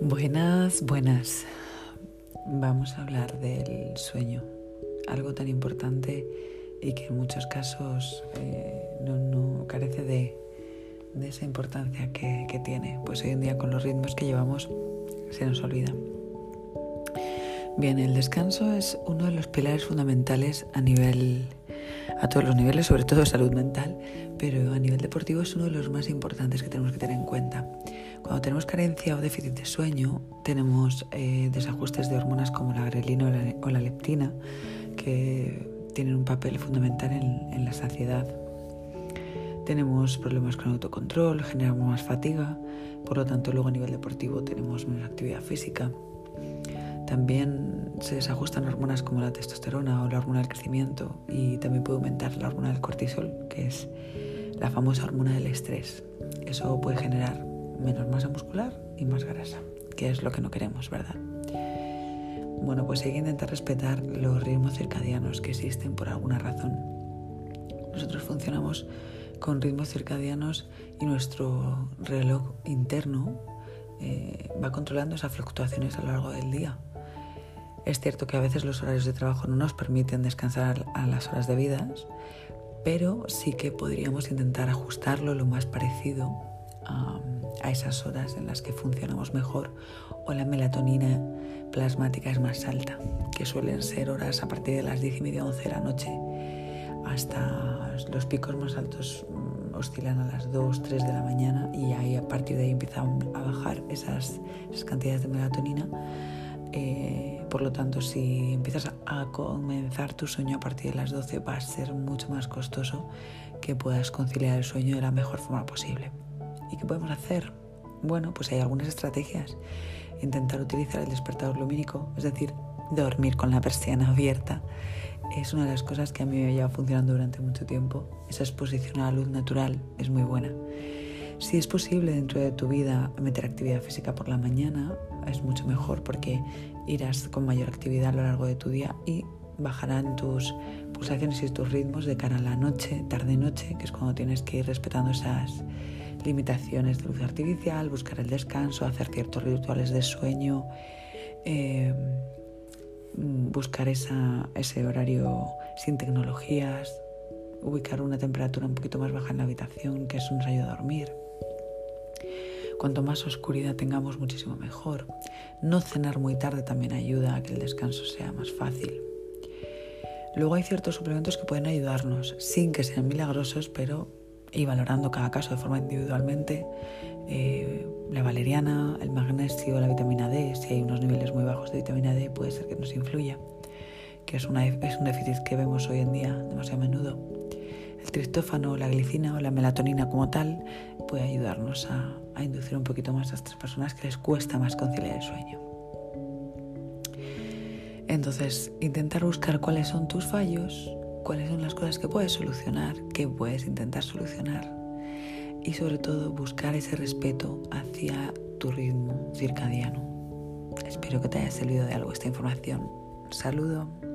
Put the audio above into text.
Buenas, buenas. Vamos a hablar del sueño, algo tan importante y que en muchos casos eh, no, carece de, esa importancia que, que, tiene. Pues hoy en día con los ritmos que llevamos se nos olvida. Bien, el descanso es uno de los pilares fundamentales a nivel, a todos los niveles, sobre todo salud mental, pero a nivel deportivo es uno de los más importantes que tenemos que tener en cuenta. Cuando tenemos carencia o déficit de sueño, tenemos eh, desajustes de hormonas como la grelina o la, leptina, que tienen un papel fundamental en, en la saciedad. Tenemos problemas con autocontrol, generamos más fatiga, por lo tanto luego a nivel deportivo tenemos menos actividad física. También se desajustan hormonas como la testosterona o la hormona del crecimiento y también puede aumentar la hormona del cortisol, que es la famosa hormona del estrés. Eso puede generar menos masa muscular y más grasa, que es lo que no queremos, ¿verdad? Bueno, pues hay que intentar respetar los ritmos circadianos que existen por alguna razón. Nosotros funcionamos con ritmos circadianos y nuestro reloj interno eh, va controlando esas fluctuaciones a lo largo del día. Es cierto que a veces los horarios de trabajo no nos permiten descansar a las horas debidas, pero sí que podríamos intentar ajustarlo lo más parecido a, esas horas en las que funcionamos mejor o la melatonina plasmática es más alta, que suelen ser horas a partir de las 10 y media, 11 de la noche, hasta los picos más altos mm, oscilan a las 2, 3 de la mañana y ahí a partir de ahí empiezan a bajar esas, esas cantidades de melatonina eh, por lo tanto, si empiezas a comenzar tu sueño a partir de las 12 va a ser mucho más costoso que puedas conciliar el sueño de la mejor forma posible. ¿Y qué podemos hacer? Bueno, pues hay algunas estrategias. Intentar utilizar el despertador lumínico, es decir, dormir con la persiana abierta, es una de las cosas que a mí me lleva funcionando durante mucho tiempo. Esa exposición a la luz natural es muy buena. Si es posible dentro de tu vida meter actividad física por la mañana, es mucho mejor porque irás con mayor actividad a lo largo de tu día y bajarán tus pulsaciones y tus ritmos de cara a la noche, tarde-noche, que es cuando tienes que ir respetando esas limitaciones de luz artificial, buscar el descanso, hacer ciertos rituales de sueño, eh, buscar ese horario sin tecnologías, ubicar una temperatura un poquito más baja en la habitación, que eso nos ayuda a dormir. Cuanto más oscuridad tengamos, muchísimo mejor. No cenar muy tarde también ayuda a que el descanso sea más fácil. Luego hay ciertos suplementos que pueden ayudarnos, sin que sean milagrosos, pero y valorando cada caso de forma individualmente. Eh, la valeriana, el magnesio, la vitamina D, si hay unos niveles muy bajos de vitamina D, puede ser que nos influya, que es, una, es un déficit que vemos hoy en día demasiado a menudo. El triptófano, la glicina o la melatonina como tal puede ayudarnos a, a inducir un poquito más a estas personas que les cuesta más conciliar el sueño. Entonces, intentar buscar cuáles son tus fallos, cuáles son las cosas que puedes solucionar, que puedes intentar solucionar y sobre todo buscar ese respeto hacia tu ritmo circadiano. Espero que te haya servido de algo esta información. saludo.